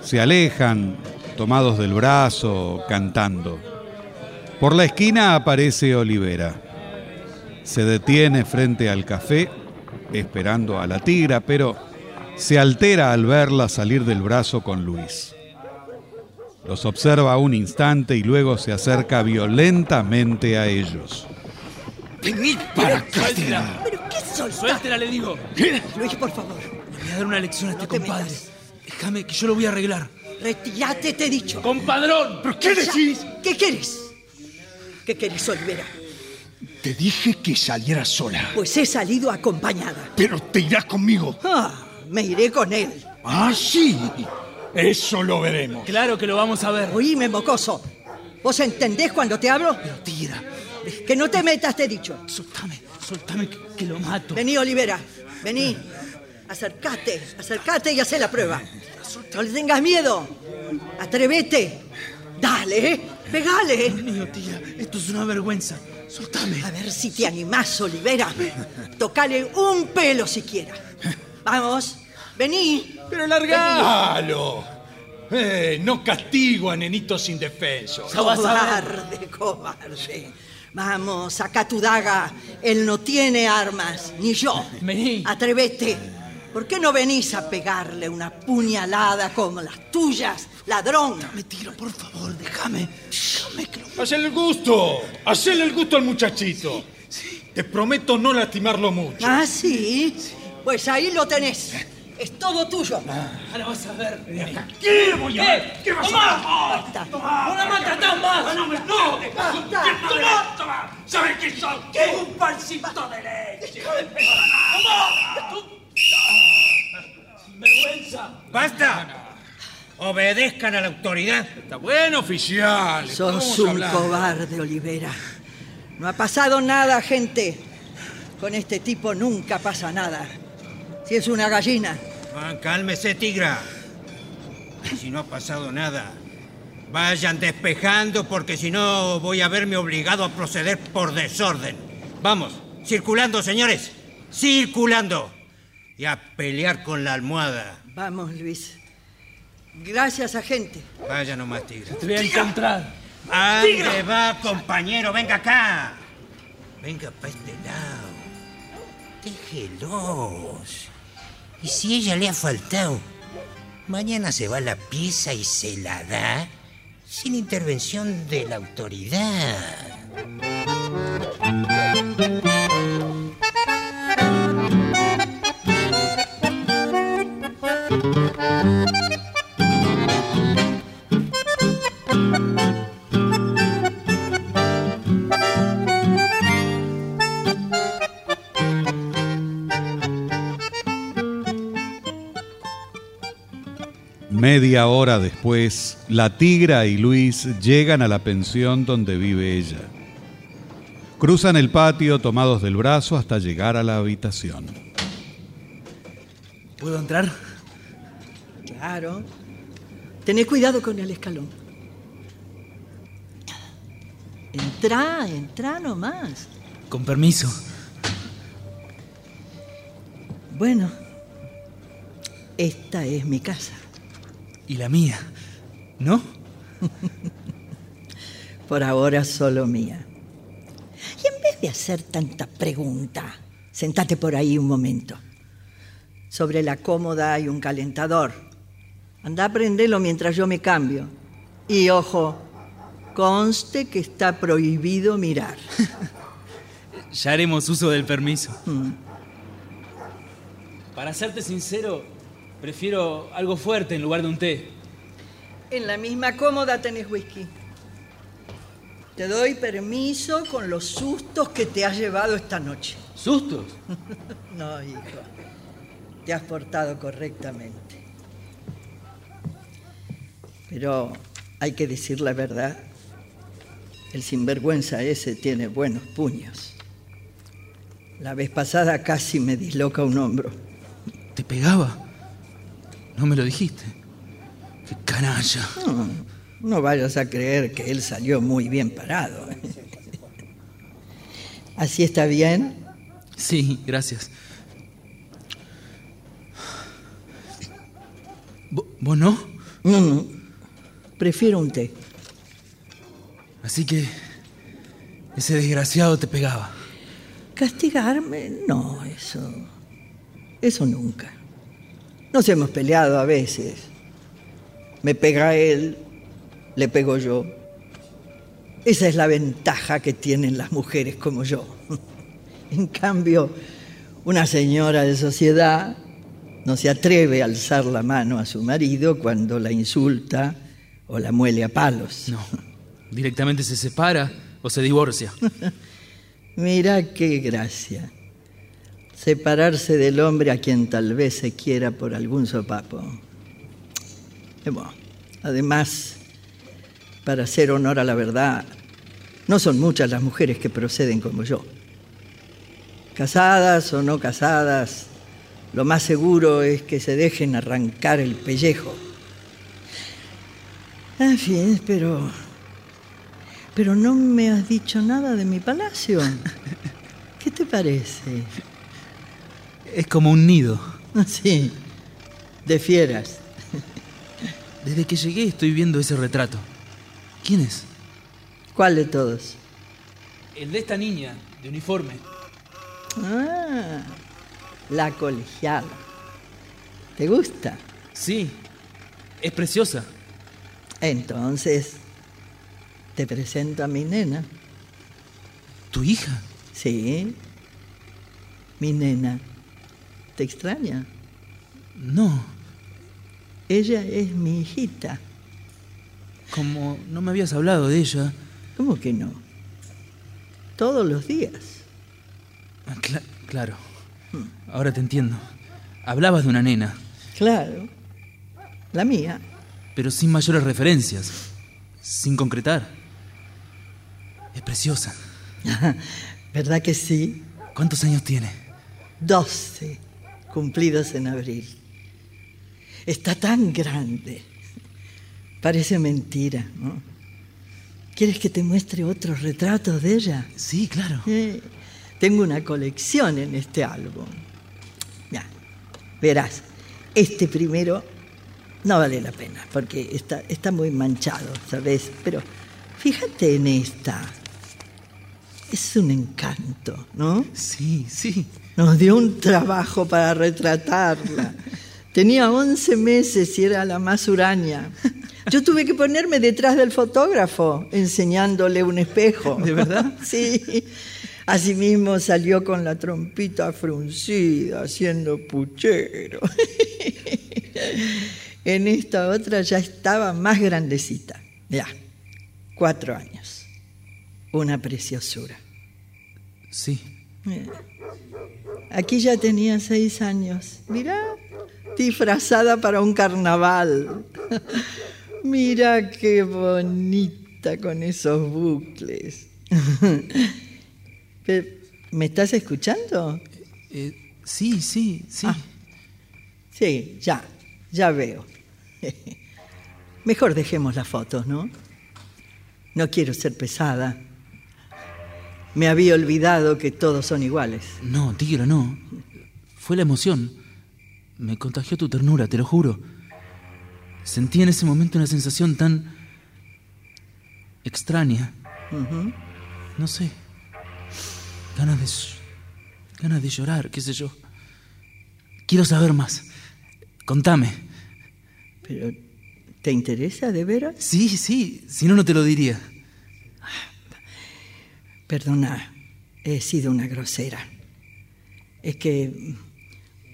S4: Se alejan, tomados del brazo, cantando. Por la esquina aparece Olivera. Se detiene frente al café, esperando a la tigra, pero se altera al verla salir del brazo con Luis. Los observa un instante y luego se acerca violentamente a ellos.
S17: Venid para acá.
S12: ¡Suéltela!
S11: ¿Pero qué soltás?
S12: ¡Suéltela, le digo!
S11: Luis, por favor,
S12: Le voy a dar una lección a este
S11: No
S12: compadre.
S11: metas.
S12: Déjame que yo lo voy a arreglar.
S11: retirate, te he dicho.
S12: ¡Compadrón!
S17: ¿Pero qué decís?
S11: ¿Qué quieres? ¿Qué querés, Olivera?
S17: Te dije que salieras sola,
S11: Pues he salido acompañada.
S17: pero te irás conmigo.
S11: Ah, me iré con él.
S17: Ah, sí. Eso lo veremos.
S12: Claro que lo vamos a ver.
S11: Oíme, mocoso. ¿Vos entendés cuando te hablo?
S12: Pero tira,
S11: Que no te metas, te he dicho.
S12: soltame, soltame que, que lo mato.
S11: Vení, Olivera. Vení. Acércate, acércate y hacé la prueba. No le tengas miedo. Atrévete. Dale, ¿eh? pegale.
S12: Dios mío, tía, esto es una vergüenza. Soltame.
S11: A ver si te animás, Olivera. Tocale un pelo siquiera. Vamos, vení.
S17: Pero largalo. Eh, no castigo a nenitos indefensos.
S11: Cobarde, cobarde. Vamos, saca tu daga. Él no tiene armas, ni yo.
S12: Vení.
S11: Atrévete. ¿Por qué no venís a pegarle una puñalada como las tuyas, ladrón?
S12: Me tiro, por favor, déjame. Déjame que lo...
S10: Hacele el gusto. Hacele el gusto al muchachito. Te prometo no lastimarlo mucho.
S11: Ah, sí. Pues ahí lo tenés. Es todo tuyo.
S12: Ahora vas a ver.
S10: ¿Qué voy a
S12: ¿Qué? ¿Qué vas a
S11: Basta.
S12: ¡No la maltratás más! ¡No! ¡No!
S11: Basta.
S12: ¡Toma! ¿Sabes qué soy? ¿Qué? ¡Un falsito de leche! ¡Toma! ¡Sinvergüenza!
S18: ¡Basta! Obedezcan a la autoridad.
S17: Está bueno, oficial.
S11: Sos un cobarde, Olivera. No ha pasado nada, gente. Con este tipo nunca pasa nada. Si es una gallina.
S18: Cálmese, tigra. Si no ha pasado nada, vayan despejando porque si no voy a verme obligado a proceder por desorden. Vamos, circulando, señores. Circulando. Y a pelear con la almohada.
S11: Vamos, Luis. Gracias, agente.
S18: Vaya nomás, tigra.
S12: Te voy a encontrar.
S18: ¿A ¿Dónde va, compañero? Venga acá. Venga para este lado. Déjelos. Y si ella le ha faltado, mañana se va la pieza y se la da sin intervención de la autoridad.
S4: Media hora después, la tigra y Luis llegan a la pensión donde vive ella. Cruzan el patio tomados del brazo hasta llegar a la habitación.
S12: ¿Puedo entrar?
S11: Claro. Tenés cuidado con el escalón. Entrá, entrá nomás.
S12: Con permiso.
S11: Bueno, esta es mi casa.
S12: Y la mía, ¿no?
S11: Por ahora solo mía. Y en vez de hacer tanta pregunta, sentate por ahí un momento. Sobre la cómoda hay un calentador. Anda a prenderlo mientras yo me cambio. Y ojo, conste que está prohibido mirar.
S12: Ya haremos uso del permiso.
S11: Mm.
S12: Para serte sincero, prefiero algo fuerte en lugar de un té.
S11: En la misma cómoda tenés whisky. Te doy permiso con los sustos que te has llevado esta noche.
S12: ¿Sustos?
S11: no, hijo. Te has portado correctamente. Pero hay que decir la verdad. El sinvergüenza ese tiene buenos puños. La vez pasada casi me disloca un hombro.
S12: ¿Te pegaba? No me lo dijiste. ¡Qué canalla!
S11: No, no vayas a creer que él salió muy bien parado. ¿Así está bien?
S12: Sí, gracias. ¿Vo- ¿Vos no?
S11: No, no. Prefiero un té.
S12: Así que ese desgraciado te pegaba.
S11: ¿Castigarme? No, eso. Eso nunca. Nos hemos peleado a veces. Me pega él, le pego yo. Esa es la ventaja que tienen las mujeres como yo. En cambio, una señora de sociedad no se atreve a alzar la mano a su marido cuando la insulta o la muele a palos.
S12: No. Directamente se separa o se divorcia.
S11: Mira qué gracia. Separarse del hombre a quien tal vez se quiera por algún sopapo. Eh, bueno, además, para hacer honor a la verdad, no son muchas las mujeres que proceden como yo. Casadas o no casadas, lo más seguro es que se dejen arrancar el pellejo. En fin, pero pero no me has dicho nada de mi palacio. ¿Qué te parece?
S12: Es como un nido.
S11: Sí, de fieras.
S12: Desde que llegué estoy viendo ese retrato. ¿Quién es?
S11: ¿Cuál de todos?
S12: El de esta niña, de uniforme.
S11: Ah, la colegiala. ¿Te gusta?
S12: Sí, es preciosa.
S11: Entonces, te presento a mi nena.
S12: ¿Tu hija?
S11: Sí, mi nena. ¿Te extraña?
S12: No,
S11: Ella es mi hijita.
S12: como no me habías hablado de ella.
S11: ¿Cómo que no? Todos los días.
S12: Ah, cla- claro, ahora te entiendo. Hablabas de una nena,
S11: Claro. La mía.
S12: pero sin mayores referencias, sin concretar. Es preciosa.
S11: ¿Verdad que sí?
S12: ¿Cuántos años tiene?
S11: 12, cumplidos en abril. Está tan grande. Parece mentira, ¿no? ¿Quieres que te muestre otros retratos de ella?
S12: Sí, claro.
S11: Eh, tengo una colección en este álbum. Ya, verás, este primero no vale la pena porque está, está muy manchado, ¿sabes? Pero fíjate en esta. Es un encanto, ¿no?
S12: Sí, sí.
S11: Nos dio un trabajo para retratarla. Tenía 11 meses y era la más huraña. Yo tuve que ponerme detrás del fotógrafo enseñándole un espejo.
S12: ¿De verdad?
S11: Sí. Asimismo salió con la trompita fruncida, haciendo puchero. En esta otra ya estaba más grandecita. Ya, cuatro años. Una preciosura.
S12: Sí.
S11: Eh, Aquí ya tenía seis años. Mirá, disfrazada para un carnaval. Mira qué bonita con esos bucles. ¿Me estás escuchando?
S12: Eh, sí, sí, sí.
S11: Ah, sí, ya, ya veo. Mejor dejemos las fotos, ¿no? No quiero ser pesada. Me había olvidado que todos son iguales.
S12: No, tigre, no. Fue la emoción. Me contagió tu ternura, te lo juro. Sentí en ese momento una sensación tan extraña. No sé. Ganas de ganas de llorar, qué sé yo. Quiero saber más. Contame.
S11: Pero, ¿te interesa de veras?
S12: Sí, sí, si no no te lo diría.
S11: Perdona, he sido una grosera. Es que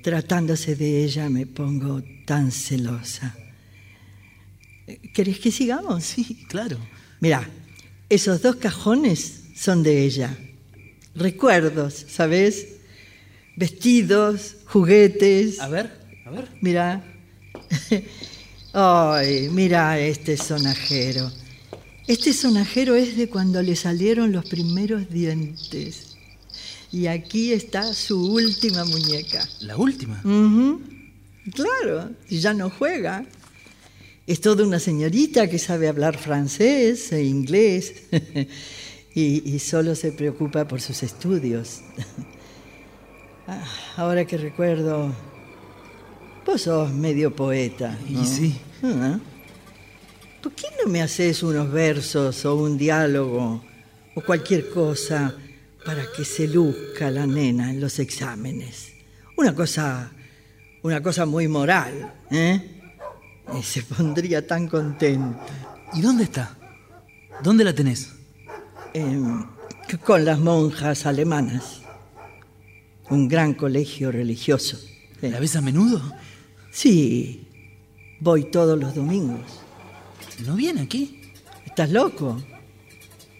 S11: tratándose de ella me pongo tan celosa. ¿Querés que sigamos?
S12: Sí, claro.
S11: Mira, esos dos cajones son de ella. Recuerdos, ¿sabes? Vestidos, juguetes.
S12: A ver, a ver.
S11: Mira. Ay, mira este sonajero. Este sonajero es de cuando le salieron los primeros dientes. Y aquí está su última muñeca.
S12: ¿La última?
S11: Ujú. Claro, y ya no juega. Es toda una señorita que sabe hablar francés e inglés y, y solo se preocupa por sus estudios. Ah, Ahora que recuerdo, vos sos medio poeta. ¿no?
S12: Y sí.
S11: Ah. ¿Por qué no me haces unos versos o un diálogo o cualquier cosa para que se luzca la nena en los exámenes? Una cosa, una cosa muy moral, ¿eh? Y se pondría tan contenta.
S12: ¿Y dónde está? ¿Dónde la tenés?
S11: Em, con las monjas alemanas. Un gran colegio religioso.
S12: ¿La ves a menudo?
S11: Sí, voy todos los domingos.
S12: ¿No viene aquí?
S11: ¿Estás loco?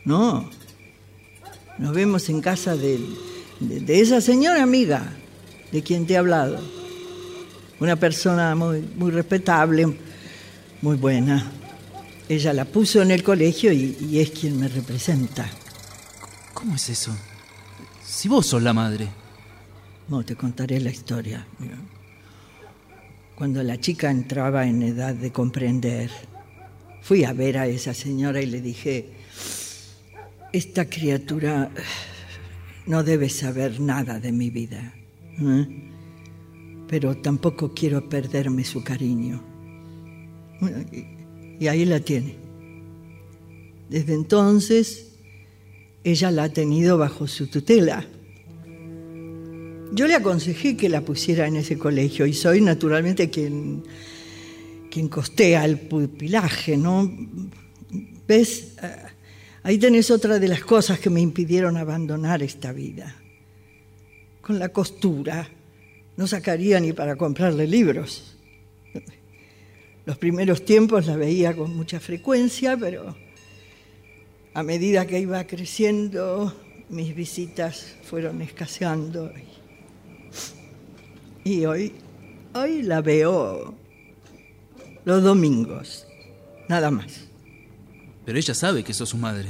S11: No. Nos vemos en casa de, de esa señora amiga de quien te he hablado. Una persona muy, muy respetable, muy buena. Ella la puso en el colegio y, y es quien me representa.
S12: ¿Cómo es eso? Si vos sos la madre.
S11: No, te contaré la historia. Cuando la chica entraba en edad de comprender, fui a ver a esa señora y le dije, esta criatura no debe saber nada de mi vida, ¿eh? pero tampoco quiero perderme su cariño. Y ahí la tiene. Desde entonces, ella la ha tenido bajo su tutela. Yo le aconsejé que la pusiera en ese colegio y soy naturalmente quien, quien costea el pupilaje, ¿no? ¿Ves? Ah, Ahí tenés otra de las cosas que me impidieron abandonar esta vida. Con la costura no sacaría ni para comprarle libros. Los primeros tiempos la veía con mucha frecuencia, pero a medida que iba creciendo, mis visitas fueron escaseando. Y hoy, hoy la veo los domingos, nada más.
S12: Pero ella sabe que sos su madre.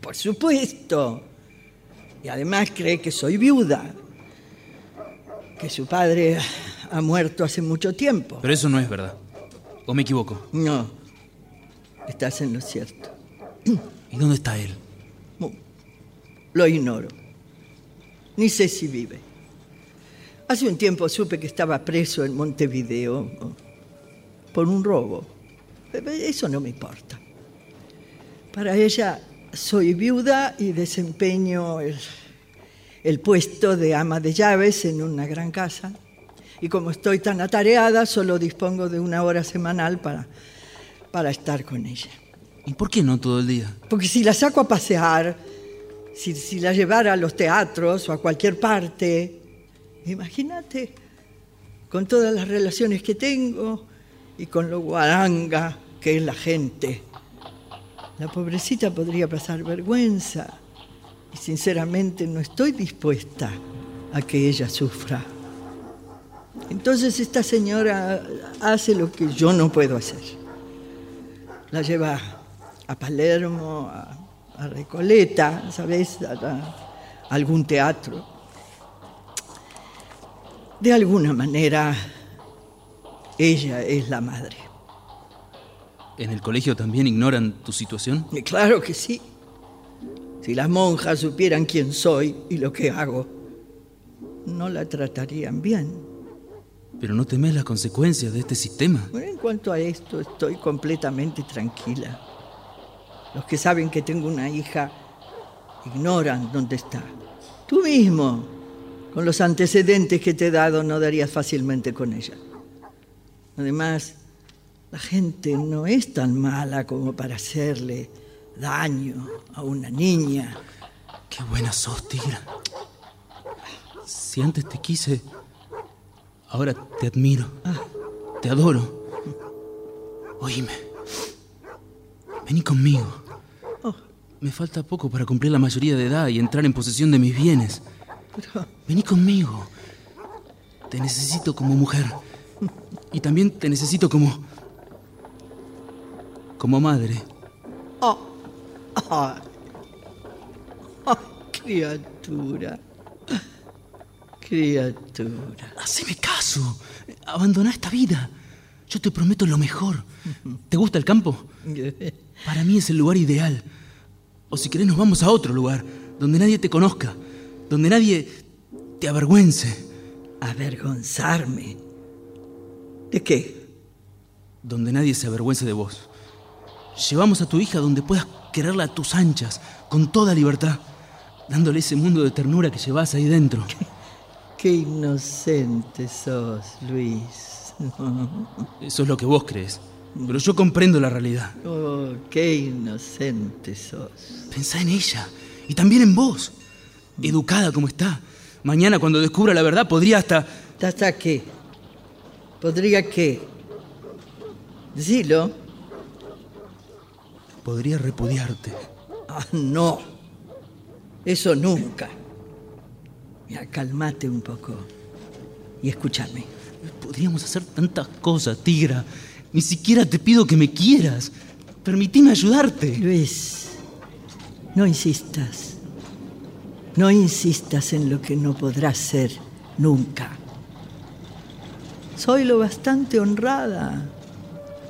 S11: Por supuesto. Y además cree que soy viuda, que su padre ha muerto hace mucho tiempo.
S12: Pero eso no es verdad. ¿O me equivoco?
S11: No, estás en lo cierto.
S12: ¿Y dónde está él?
S11: Lo ignoro. Ni sé si vive. Hace un tiempo supe que estaba preso en Montevideo por un robo. Eso no me importa. Para ella soy viuda y desempeño el, el puesto de ama de llaves en una gran casa. Y como estoy tan atareada, solo dispongo de una hora semanal para, para estar con ella.
S12: ¿Y por qué no todo el día?
S11: Porque si la saco a pasear, si, si la llevara a los teatros o a cualquier parte, imagínate, con todas las relaciones que tengo y con lo guaranga que es la gente. La pobrecita podría pasar vergüenza y sinceramente no estoy dispuesta a que ella sufra. Entonces esta señora hace lo que yo no puedo hacer. La lleva a Palermo, a, Recoleta, ¿sabes? A algún teatro. De alguna manera, ella es la madre.
S12: ¿En el colegio también ignoran tu situación?
S11: Y claro que sí. Si las monjas supieran quién soy y lo que hago, no la tratarían bien.
S12: Pero no temes las consecuencias de este sistema.
S11: Bueno, en cuanto a esto, estoy completamente tranquila. Los que saben que tengo una hija ignoran dónde está. Tú mismo, con los antecedentes que te he dado, no darías fácilmente con ella. Además, la gente no es tan mala como para hacerle daño a una niña.
S12: Qué buena sos, Tigra. Si antes te quise, ahora te admiro. Te adoro. Oíme. Vení conmigo. Me falta poco para cumplir la mayoría de edad y entrar en posesión de mis bienes. Vení conmigo. Te necesito como mujer. Y también te necesito como... como madre.
S11: Oh, oh, oh, criatura. Criatura.
S12: Haceme caso. Abandona esta vida. Yo te prometo lo mejor. ¿Te gusta el campo? Para mí es el lugar ideal. O si querés nos vamos a otro lugar, donde nadie te conozca, donde nadie te avergüence.
S11: ¿Avergonzarme? ¿De qué?
S12: Donde nadie se avergüence de vos. Llevamos a tu hija donde puedas quererla a tus anchas, con toda libertad, dándole ese mundo de ternura que llevas ahí dentro.
S11: Qué inocente sos, Luis.
S12: Eso es lo que vos crees. Pero yo comprendo la realidad.
S11: Oh, qué inocente sos.
S12: Pensá en ella. Y también en vos. Educada como está. Mañana, cuando descubra la verdad, podría hasta.
S11: ¿Hasta qué? ¿Podría qué? Decilo.
S12: Podría repudiarte.
S11: Ah, no. Eso nunca. Ya, calmate un poco. Y escúchame.
S12: Podríamos hacer tantas cosas, Tigra. Ni siquiera te pido que me quieras. Permitime ayudarte.
S11: Luis, no insistas. No insistas en lo que no podrás ser nunca. Soy lo bastante honrada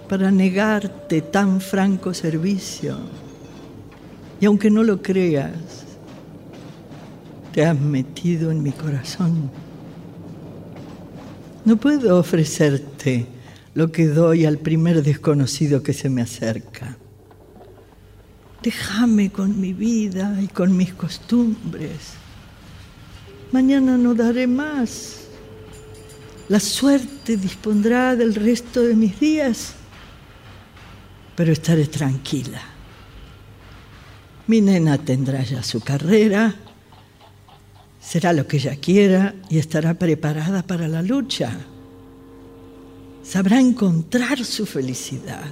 S11: para negarte tan franco servicio. Y aunque no lo creas, te has metido en mi corazón. No puedo ofrecerte lo que doy al primer desconocido que se me acerca. Déjame con mi vida y con mis costumbres. Mañana no daré más. La suerte dispondrá del resto de mis días, pero estaré tranquila. Mi nena tendrá ya su carrera, será lo que ella quiera y estará preparada para la lucha sabrá encontrar su felicidad,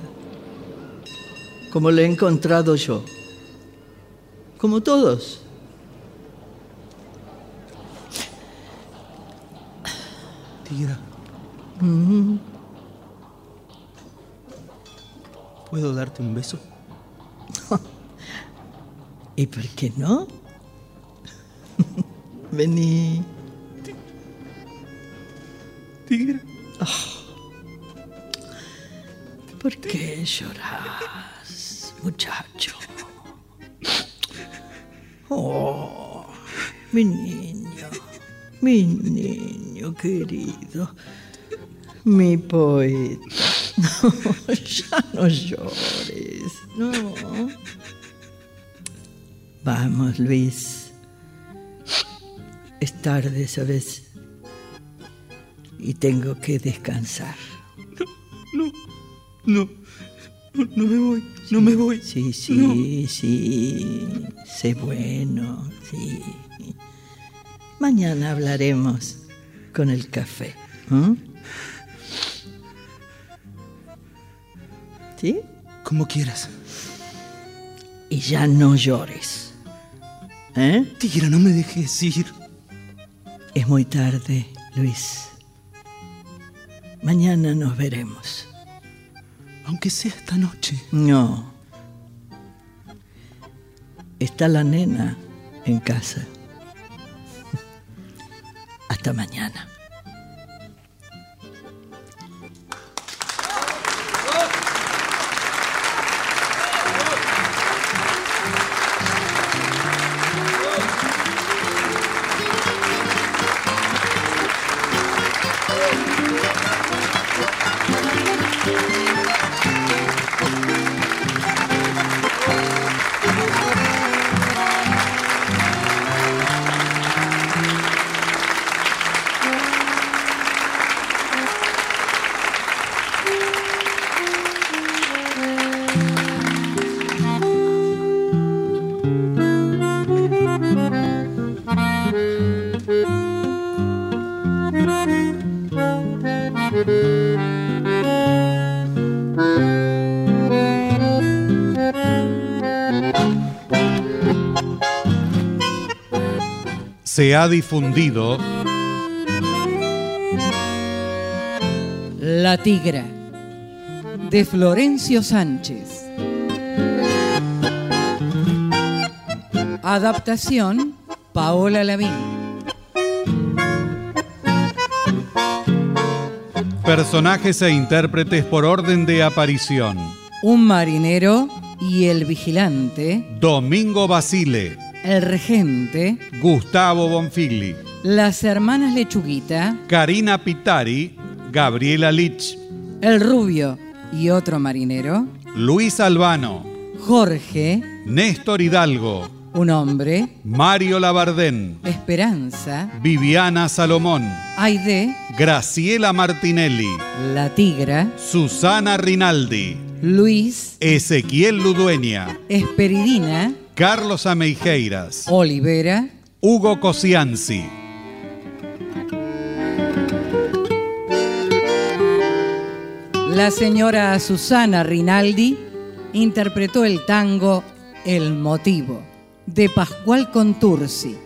S11: como la he encontrado yo, como todos.
S12: Tira.
S11: Mm.
S12: ¿Puedo darte un beso?
S11: ¿Y por qué no? Vení.
S12: Tigra.
S11: ¿Por qué lloras, muchacho? Oh, mi niño, mi niño querido, mi poeta. No, ya no llores, no. Vamos, Luis. Es tarde, ¿sabes? Y tengo que descansar.
S12: No, no, no, no me voy, no me voy.
S11: Sí, sí, sí. Sé bueno, sí. Mañana hablaremos con el café. ¿m? ¿Sí?
S12: Como quieras.
S11: Y ya no llores. ¿Eh?
S12: Tigra, no me dejes ir.
S11: Es muy tarde, Luis. Mañana nos veremos.
S12: Aunque sea esta noche.
S11: No. Está la nena en casa. Hasta mañana.
S4: Se ha difundido
S19: La Tigra, de Florencio Sánchez. Adaptación, Paola Lavín.
S4: personajes e intérpretes por orden de aparición.
S19: Un marinero y el vigilante,
S4: Domingo Basile,
S19: el regente,
S4: Gustavo Bonfigli,
S19: las hermanas Lechuguita,
S4: Karina Pitari, Gabriela Lich,
S19: el rubio y otro marinero,
S4: Luis Albano,
S19: Jorge,
S4: Néstor Hidalgo,
S19: un hombre,
S4: Mario Labardén,
S19: Esperanza,
S4: Viviana Salomón,
S19: Aide,
S4: Graciela Martinelli,
S19: la tigra,
S4: Susana Rinaldi,
S19: Luis,
S4: Ezequiel Ludueña,
S19: Esperidina,
S4: Carlos Ameijeiras,
S19: Olivera,
S4: Hugo Cosianzi.
S19: La señora Susana Rinaldi interpretó el tango El motivo de Pascual Contursi,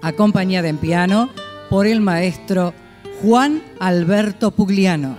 S19: acompañada en piano por el maestro Juan Alberto Pugliano.